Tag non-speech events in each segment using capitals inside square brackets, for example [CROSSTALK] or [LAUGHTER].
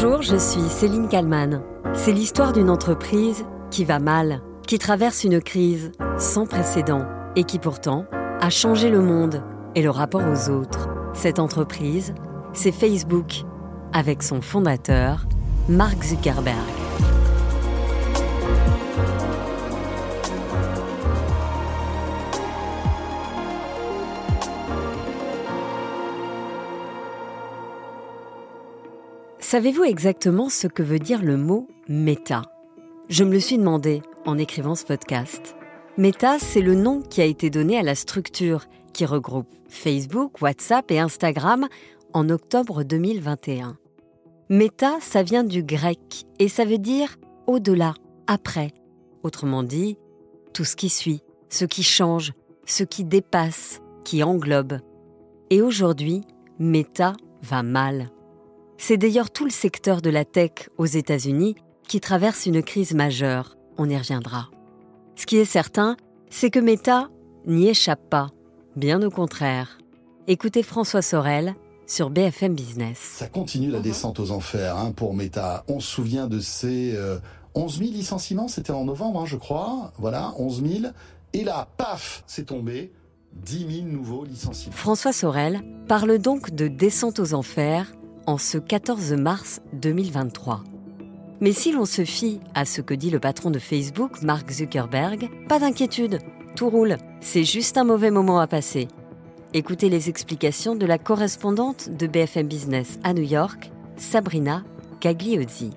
Bonjour, je suis Céline Kalman. C'est l'histoire d'une entreprise qui va mal, qui traverse une crise sans précédent et qui pourtant a changé le monde et le rapport aux autres. Cette entreprise, c'est Facebook, avec son fondateur, Mark Zuckerberg. Savez-vous exactement ce que veut dire le mot méta? Je me le suis demandé en écrivant ce podcast. Meta, c'est le nom qui a été donné à la structure qui regroupe Facebook, WhatsApp et Instagram en octobre 2021. Meta, ça vient du grec et ça veut dire au-delà, après. Autrement dit, tout ce qui suit, ce qui change, ce qui dépasse, qui englobe. Et aujourd'hui, Meta va mal. C'est d'ailleurs tout le secteur de la tech aux États-Unis qui traverse une crise majeure. On y reviendra. Ce qui est certain, c'est que Meta n'y échappe pas. Bien au contraire. Écoutez François Sorel sur BFM Business. Ça continue la descente aux enfers hein, pour Meta. On se souvient de ces 11 euh, 000 licenciements, c'était en novembre, hein, je crois. Voilà, 11 000. Et là, paf, c'est tombé. 10 000 nouveaux licenciements. François Sorel parle donc de descente aux enfers en ce 14 mars 2023. Mais si l'on se fie à ce que dit le patron de Facebook, Mark Zuckerberg, pas d'inquiétude, tout roule, c'est juste un mauvais moment à passer. Écoutez les explications de la correspondante de BFM Business à New York, Sabrina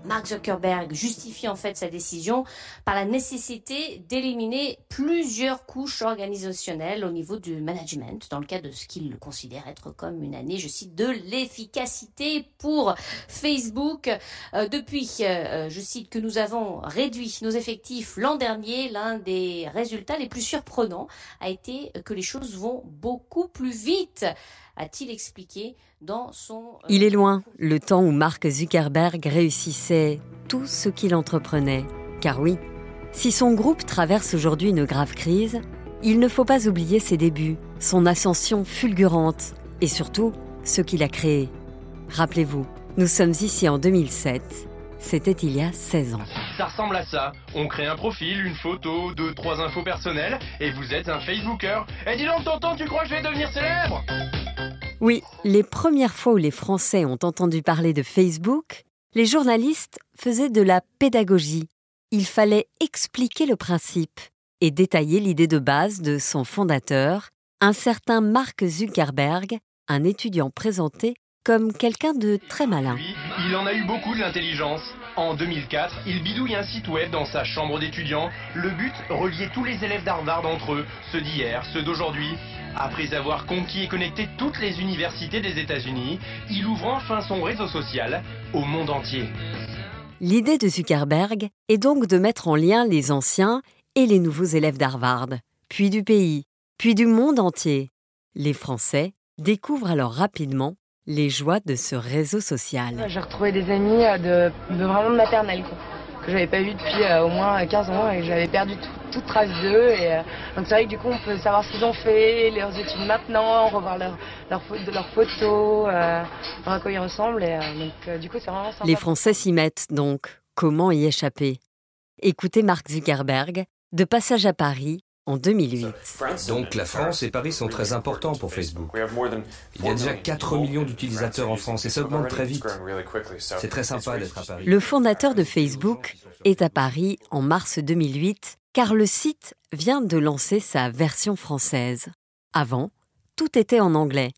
Mark Zuckerberg justifie en fait sa décision par la nécessité d'éliminer plusieurs couches organisationnelles au niveau du management dans le cas de ce qu'il considère être comme une année, je cite, de l'efficacité pour Facebook. Euh, depuis, euh, je cite, que nous avons réduit nos effectifs l'an dernier, l'un des résultats les plus surprenants a été que les choses vont beaucoup plus vite a-t-il expliqué dans son... Euh, il est loin, le temps où Mark Zuckerberg réussissait tout ce qu'il entreprenait. Car oui, si son groupe traverse aujourd'hui une grave crise, il ne faut pas oublier ses débuts, son ascension fulgurante et surtout ce qu'il a créé. Rappelez-vous, nous sommes ici en 2007. C'était il y a 16 ans. Ça ressemble à ça. On crée un profil, une photo, deux, trois infos personnelles, et vous êtes un Facebooker. Et dis donc, tonton, tu crois que je vais devenir célèbre? Oui, les premières fois où les Français ont entendu parler de Facebook, les journalistes faisaient de la pédagogie. Il fallait expliquer le principe et détailler l'idée de base de son fondateur, un certain Mark Zuckerberg, un étudiant présenté comme quelqu'un de très malin. il en a eu beaucoup de l'intelligence. En 2004, il bidouille un site web dans sa chambre d'étudiant. Le but, relier tous les élèves d'Harvard entre eux, ceux d'hier, ceux d'aujourd'hui. Après avoir conquis et connecté toutes les universités des États-Unis, il ouvre enfin son réseau social au monde entier. L'idée de Zuckerberg est donc de mettre en lien les anciens et les nouveaux élèves d'Harvard, puis du pays, puis du monde entier. Les Français découvrent alors rapidement les joies de ce réseau social. J'ai retrouvé des amis euh, de, vraiment de maternelle que j'avais pas vu depuis euh, au moins 15 ans et j'avais perdu toute trace d'eux. Euh, donc c'est vrai que du coup on peut savoir ce qu'ils ont fait, leurs études maintenant, revoir leurs leur, leur photos, euh, voir à quoi ils ressemblent. C'est vraiment Les Français s'y mettent donc. Comment y échapper? Écoutez Mark Zuckerberg, de passage à Paris, en 2008. Donc la France et Paris sont très importants pour Facebook. Il y a déjà 4 millions d'utilisateurs en France et ça augmente très vite. C'est très sympa d'être à Paris. Le fondateur de Facebook est à Paris en mars 2008 car le site vient de lancer sa version française. Avant, tout était en anglais.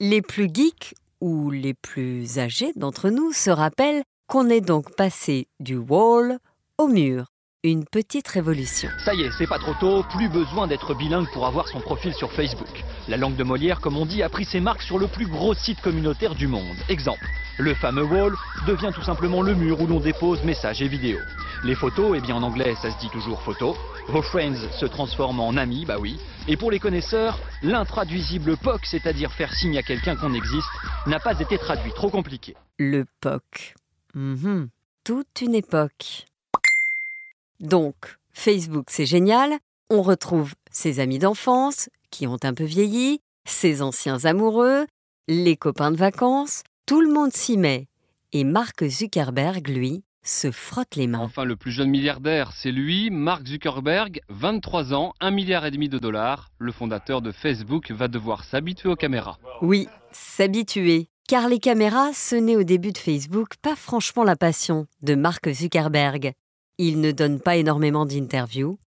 Les plus geeks ou les plus âgés d'entre nous se rappellent qu'on est donc passé du wall au mur une petite révolution. Ça y est, c'est pas trop tôt, plus besoin d'être bilingue pour avoir son profil sur Facebook. La langue de Molière, comme on dit, a pris ses marques sur le plus gros site communautaire du monde. Exemple, le fameux wall devient tout simplement le mur où l'on dépose messages et vidéos. Les photos, eh bien en anglais ça se dit toujours photo. Vos friends se transforment en amis, bah oui. Et pour les connaisseurs, l'intraduisible POC, c'est-à-dire faire signe à quelqu'un qu'on existe, n'a pas été traduit, trop compliqué. Le POC. Mhm. Toute une époque. Donc, Facebook, c'est génial. On retrouve ses amis d'enfance, qui ont un peu vieilli, ses anciens amoureux, les copains de vacances. Tout le monde s'y met. Et Mark Zuckerberg, lui, se frotte les mains. Enfin, le plus jeune milliardaire, c'est lui, Mark Zuckerberg, 23 ans, 1 milliard et demi de dollars. Le fondateur de Facebook va devoir s'habituer aux caméras. Oui, s'habituer. Car les caméras, ce n'est au début de Facebook pas franchement la passion de Mark Zuckerberg. Il ne donne pas énormément d'interviews.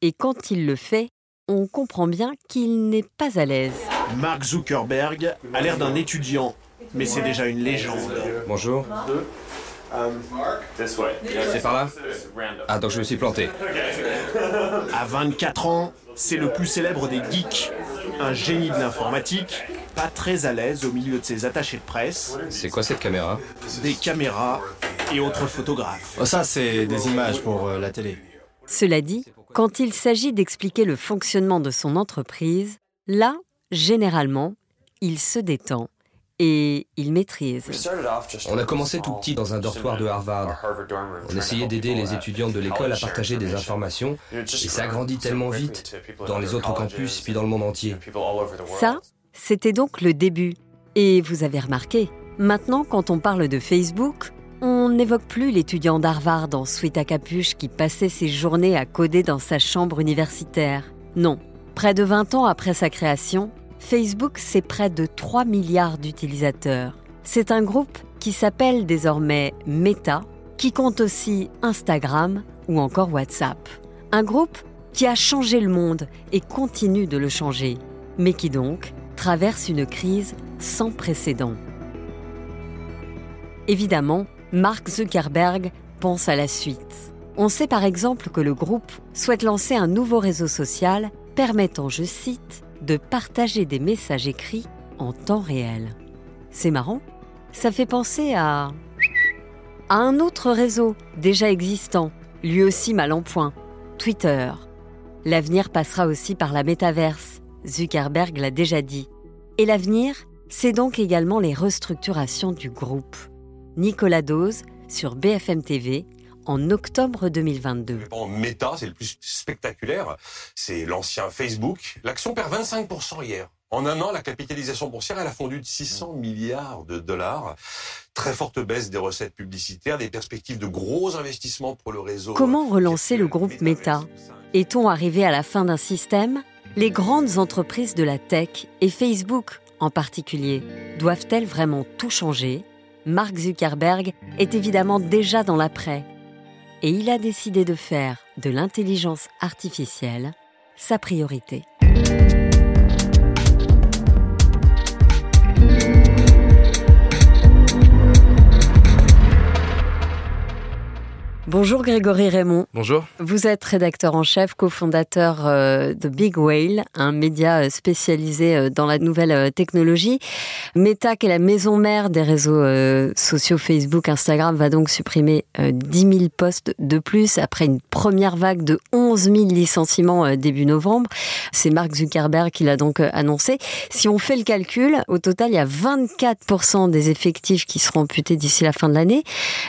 Et quand il le fait, on comprend bien qu'il n'est pas à l'aise. Mark Zuckerberg a l'air d'un étudiant, mais c'est déjà une légende. Bonjour. C'est par là? Ah, donc je me suis planté. À 24 ans, c'est le plus célèbre des geeks. Un génie de l'informatique, pas très à l'aise au milieu de ses attachés de presse. C'est quoi cette caméra? Des caméras et autres photographes. Oh, ça, c'est des images pour euh, la télé. Cela dit, quand il s'agit d'expliquer le fonctionnement de son entreprise, là, généralement, il se détend et il maîtrise. On a commencé tout petit dans un dortoir de Harvard. On essayait d'aider les étudiants de l'école à partager des informations et ça a grandi tellement vite dans les autres campus puis dans le monde entier. Ça, c'était donc le début. Et vous avez remarqué, maintenant quand on parle de Facebook, on n'évoque plus l'étudiant d'Harvard en suite à capuche qui passait ses journées à coder dans sa chambre universitaire. Non, près de 20 ans après sa création, Facebook, c'est près de 3 milliards d'utilisateurs. C'est un groupe qui s'appelle désormais Meta, qui compte aussi Instagram ou encore WhatsApp. Un groupe qui a changé le monde et continue de le changer, mais qui donc traverse une crise sans précédent. Évidemment, Mark Zuckerberg pense à la suite. On sait par exemple que le groupe souhaite lancer un nouveau réseau social permettant, je cite, de partager des messages écrits en temps réel. C'est marrant, ça fait penser à... un autre réseau déjà existant, lui aussi mal en point, Twitter. L'avenir passera aussi par la métaverse, Zuckerberg l'a déjà dit. Et l'avenir, c'est donc également les restructurations du groupe. Nicolas Dose sur BFM TV en octobre 2022. En méta, c'est le plus spectaculaire, c'est l'ancien Facebook. L'action perd 25% hier. En un an, la capitalisation boursière, elle a fondu de 600 milliards de dollars. Très forte baisse des recettes publicitaires, des perspectives de gros investissements pour le réseau. Comment relancer le groupe Meta Est-on arrivé à la fin d'un système? Les grandes entreprises de la tech, et Facebook en particulier, doivent-elles vraiment tout changer? Mark Zuckerberg est évidemment déjà dans l'après et il a décidé de faire de l'intelligence artificielle sa priorité. Bonjour Grégory Raymond. Bonjour. Vous êtes rédacteur en chef, cofondateur euh, de Big Whale, un média euh, spécialisé euh, dans la nouvelle technologie. Meta, qui est la maison mère des réseaux sociaux Facebook, Instagram, va donc supprimer 10 000 postes de plus après une première vague de 11 000 licenciements début novembre. C'est Mark Zuckerberg qui l'a donc annoncé. Si on fait le calcul, au total, il y a 24% des effectifs qui seront amputés d'ici la fin de l'année.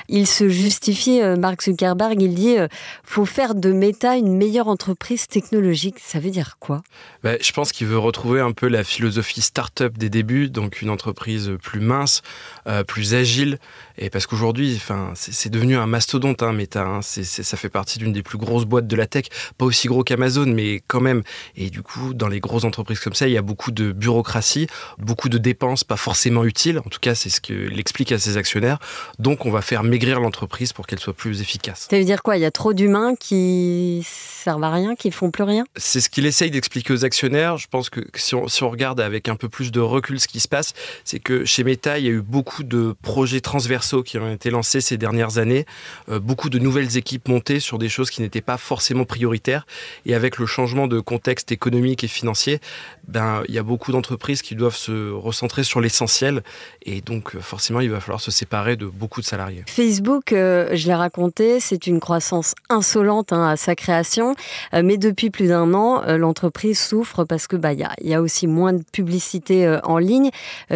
Il se justifie, Mark Zuckerberg, il dit euh, faut faire de Meta une meilleure entreprise technologique. Ça veut dire quoi? Bah, Je pense qu'il veut retrouver un peu la philosophie start-up des débuts, donc une entreprise plus mince, euh, plus agile. Et parce qu'aujourd'hui, enfin, c'est devenu un mastodonte, hein, Meta. Hein. ça fait partie d'une des plus grosses boîtes de la tech, pas aussi gros qu'Amazon, mais quand même. Et du coup, dans les grosses entreprises comme ça, il y a beaucoup de bureaucratie, beaucoup de dépenses pas forcément utiles. En tout cas, c'est ce qu'il explique à ses actionnaires. Donc, on va faire maigrir l'entreprise pour qu'elle soit plus efficace ça veut dire quoi? Il y a trop d'humains qui servent à rien, qui font plus rien? C'est ce qu'il essaye d'expliquer aux actionnaires. Je pense que si on, regarde avec un peu plus de recul ce qui se passe, c'est que chez Meta, il y a eu beaucoup de projets transversaux qui ont été lancés ces dernières années, euh, beaucoup de nouvelles équipes montées sur des choses qui n'étaient pas forcément prioritaires. Et avec le changement de contexte économique et financier, ben, il y a beaucoup d'entreprises qui doivent se recentrer sur l'essentiel. Et donc, forcément, il va falloir se séparer de beaucoup de salariés. Facebook, euh, je l'ai raconté, c'est une croissance insolente hein, à sa création, euh, mais depuis plus d'un an, euh, l'entreprise souffre parce que bah il y a, aussi moins de publicité euh, en ligne.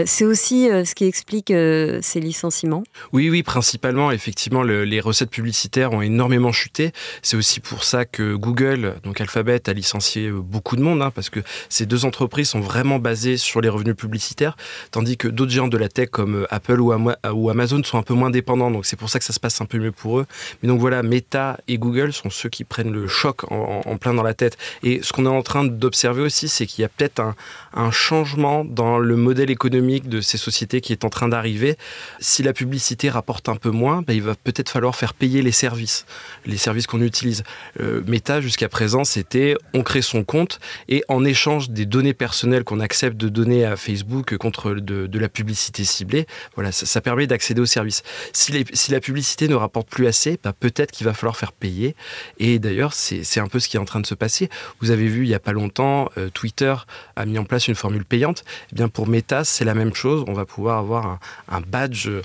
c'est aussi ce qui explique ces licenciements. Oui, oui, principalement, effectivement, les recettes publicitaires ont énormément chuté. C'est aussi pour ça que Google, donc Alphabet, a licencié beaucoup de monde, hein, parce que ces deux entreprises sont vraiment basées sur les revenus publicitaires, tandis que d'autres géants de la tech comme Apple ou Amazon sont un peu moins dépendants. Donc c'est pour ça que ça se passe un peu mieux pour eux. Mais donc voilà, Meta et Google sont ceux qui prennent le choc en, plein dans la tête. Et ce qu'on est en train d'observer aussi, c'est qu'il y a peut-être un, un changement dans le modèle économique de ces sociétés qui est en train d'arriver. Si la publicité rapporte un peu moins, ben, il va peut-être falloir faire payer les services, les services qu'on utilise. Euh, Meta, jusqu'à présent, c'était on crée son compte et en échange des données personnelles qu'on accepte de donner à Facebook contre de, la publicité ciblée, voilà, ça, permet d'accéder aux services. Si, la publicité ne rapporte plus assez, ben, peut-être qu'il va falloir faire payer. Et d'ailleurs, c'est un peu ce qui est en train de se passer. Vous avez vu il n'y a pas longtemps, euh, Twitter a mis en place une formule payante. Eh bien, pour Meta, c'est la même chose. On va pouvoir avoir un, badge euh,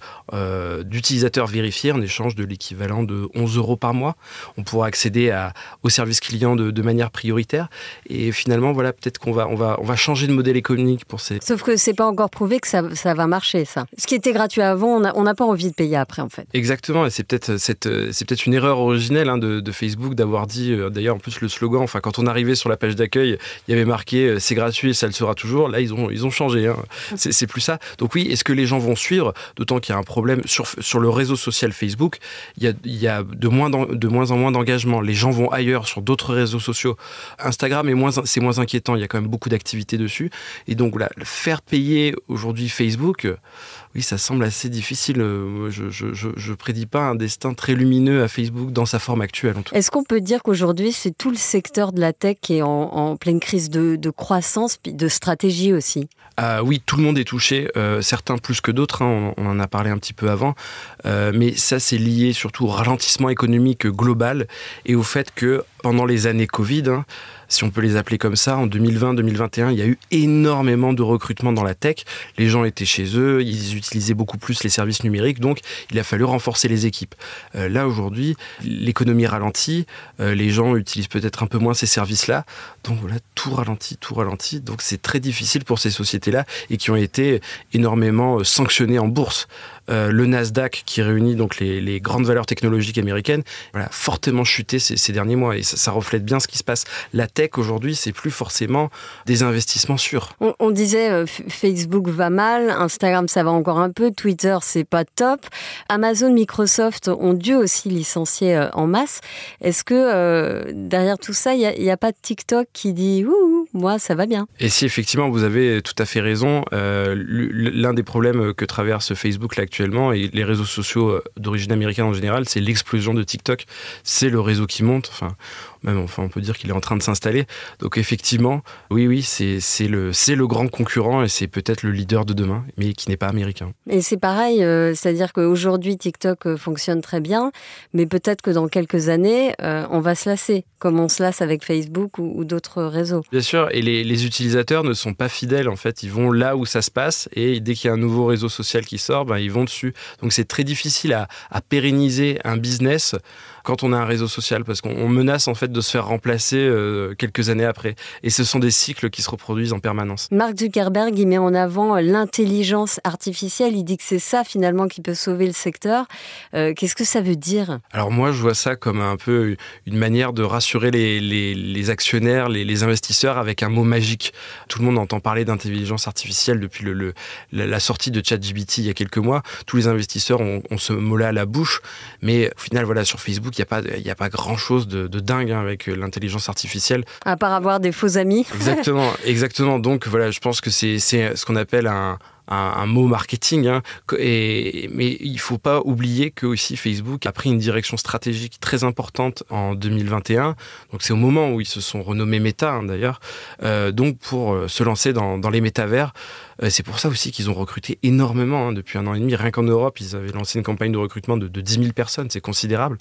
d'utilisateur vérifié en échange de l'équivalent de 11 euros par mois. On pourra accéder à, aux services clients de, manière prioritaire. Et finalement, voilà, peut-être qu'on va, on va, on va changer de modèle économique pour ces. Sauf que c'est pas encore prouvé que ça, ça, va marcher, ça. Ce qui était gratuit avant, on n'a pas envie de payer après, en fait. Exactement. Et c'est peut-être, c'est peut-être une erreur originelle hein, de, Facebook d'avoir dit, euh, d'ailleurs, en plus, le slogan, enfin, quand on arrivait sur la page d'accueil, il y avait marqué euh, c'est gratuit et ça le sera toujours. Là, ils ont, ils ont changé. Hein. C'est plus ça. Donc oui, est-ce que les gens vont suivre? D'autant qu'il y a un problème sur, sur le réseau social Facebook. Il y a, y a de, moins de moins en moins d'engagement. Les gens vont ailleurs sur d'autres réseaux sociaux. Instagram est moins, c'est moins inquiétant. Il y a quand même beaucoup d'activités dessus. Et donc voilà, faire payer aujourd'hui Facebook oui, ça semble assez difficile. Euh, je, je, prédis pas un destin très lumineux à Facebook dans sa forme actuelle. Est-ce qu'on peut dire qu'aujourd'hui, c'est tout le secteur de la tech qui est en, pleine crise de, croissance, puis de stratégie aussi? Ah oui, tout le monde est touché, euh, certains plus que d'autres, hein, on, en a parlé un petit peu avant, euh, mais ça c'est lié surtout au ralentissement économique global et au fait que pendant les années Covid, hein, si on peut les appeler comme ça, en 2020-2021, il y a eu énormément de recrutement dans la tech. Les gens étaient chez eux, ils utilisaient beaucoup plus les services numériques, donc il a fallu renforcer les équipes. Euh, là, aujourd'hui, l'économie ralentit, euh, les gens utilisent peut-être un peu moins ces services-là, donc voilà, tout ralentit, tout ralentit. Donc c'est très difficile pour ces sociétés-là et qui ont été énormément euh, sanctionnées en bourse. Euh, le Nasdaq, qui réunit donc les, grandes valeurs technologiques américaines, voilà, fortement chuté ces, derniers mois. Et ça, reflète bien ce qui se passe. La tech, aujourd'hui, c'est plus forcément des investissements sûrs. On, disait euh, Facebook va mal, Instagram, ça va encore un peu, Twitter, c'est pas top. Amazon, Microsoft ont dû aussi licencier euh, en masse. Est-ce que derrière tout ça, il n'y a, pas de TikTok qui dit Ouh, moi, ça va bien Et si effectivement, vous avez tout à fait raison, l'un des problèmes que traverse Facebook là, actuellement et les réseaux sociaux euh, d'origine américaine en général, c'est l'explosion de TikTok. C'est le réseau qui monte. Enfin, même, enfin, on peut dire qu'il est en train de s'installer. Donc effectivement, oui, oui, c'est le, le grand concurrent et c'est peut-être le leader de demain, mais qui n'est pas américain. Et c'est pareil, euh, c'est-à-dire qu'aujourd'hui, TikTok euh, fonctionne très bien, mais peut-être que dans quelques années, on va se lasser, comme on se lasse avec Facebook ou, d'autres réseaux. Bien sûr, et les, les, utilisateurs ne sont pas fidèles, en fait. Ils vont là où ça se passe, et dès qu'il y a un nouveau réseau social qui sort, ben, ils vont dessus. Donc c'est très difficile à, à pérenniser un business quand on a un réseau social, parce qu'on menace en fait de se faire remplacer euh, quelques années après. Et ce sont des cycles qui se reproduisent en permanence. Mark Zuckerberg, il met en avant l'intelligence artificielle. Il dit que c'est ça finalement qui peut sauver le secteur. Euh, qu'est-ce que ça veut dire? Alors moi, je vois ça comme un peu une manière de rassurer les, les, actionnaires, les, les, investisseurs avec un mot magique. Tout le monde entend parler d'intelligence artificielle depuis le, la sortie de ChatGPT il y a quelques mois. Tous les investisseurs ont, ont ce mot-là à la bouche. Mais au final, voilà, sur Facebook, il n'y a pas, a pas grand-chose de, dingue hein, avec euh, l'intelligence artificielle. À part avoir des faux amis. Exactement, [LAUGHS] exactement. Donc voilà, je pense que c'est ce qu'on appelle un, un, mot marketing. Hein. Mais il faut pas oublier que aussi Facebook a pris une direction stratégique très importante en 2021. Donc c'est au moment où ils se sont renommés Meta hein, d'ailleurs. Euh, donc pour euh, se lancer dans les métavers. Euh, c'est pour ça aussi qu'ils ont recruté énormément hein, depuis un an et demi. Rien qu'en Europe, ils avaient lancé une campagne de recrutement de, de 10 000 personnes. C'est considérable.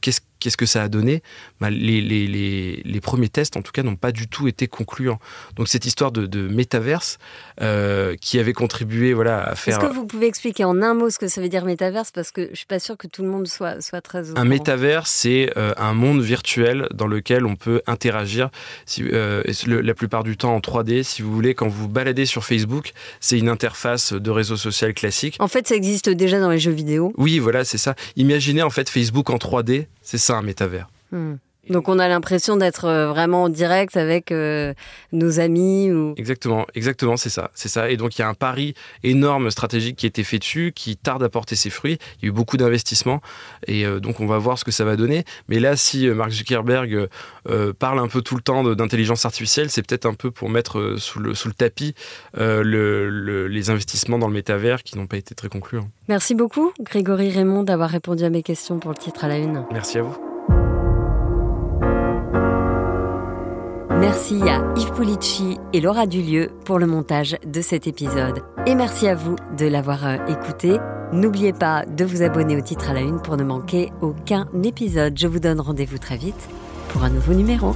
Qu'est-ce Qu'est-ce que ça a donné? Bah, les, les, les, premiers tests, en tout cas, n'ont pas du tout été concluants. Donc cette histoire de, de métaverse euh, qui avait contribué voilà, à faire... Est-ce que vous pouvez expliquer en un mot ce que ça veut dire métaverse? Parce que je ne suis pas sûr que tout le monde soit, soit très... Un métaverse, c'est euh, un monde virtuel dans lequel on peut interagir si, euh, la plupart du temps en 3D. Si vous voulez, quand vous baladez sur Facebook, c'est une interface de réseau social classique. En fait, ça existe déjà dans les jeux vidéo. Oui, voilà, c'est ça. Imaginez en fait Facebook en 3D, c'est ça un métavers. Hmm. Donc on a l'impression d'être euh, vraiment en direct avec euh, nos amis ou Exactement, exactement, c'est ça, c'est ça. Et donc il y a un pari énorme stratégique qui a été fait dessus, qui tarde à porter ses fruits. Il y a eu beaucoup d'investissements et euh, donc on va voir ce que ça va donner. Mais là, si Mark Zuckerberg parle un peu tout le temps d'intelligence artificielle, c'est peut-être un peu pour mettre sous le, sous le tapis les investissements dans le métavers qui n'ont pas été très concluants. Merci beaucoup, Grégory Raymond, d'avoir répondu à mes questions pour le titre à la une. Merci à vous. Merci à Yves Pulici et Laura Dulieu pour le montage de cet épisode. Et merci à vous de l'avoir euh, écouté. N'oubliez pas de vous abonner au titre à la une pour ne manquer aucun épisode. Je vous donne rendez-vous très vite pour un nouveau numéro.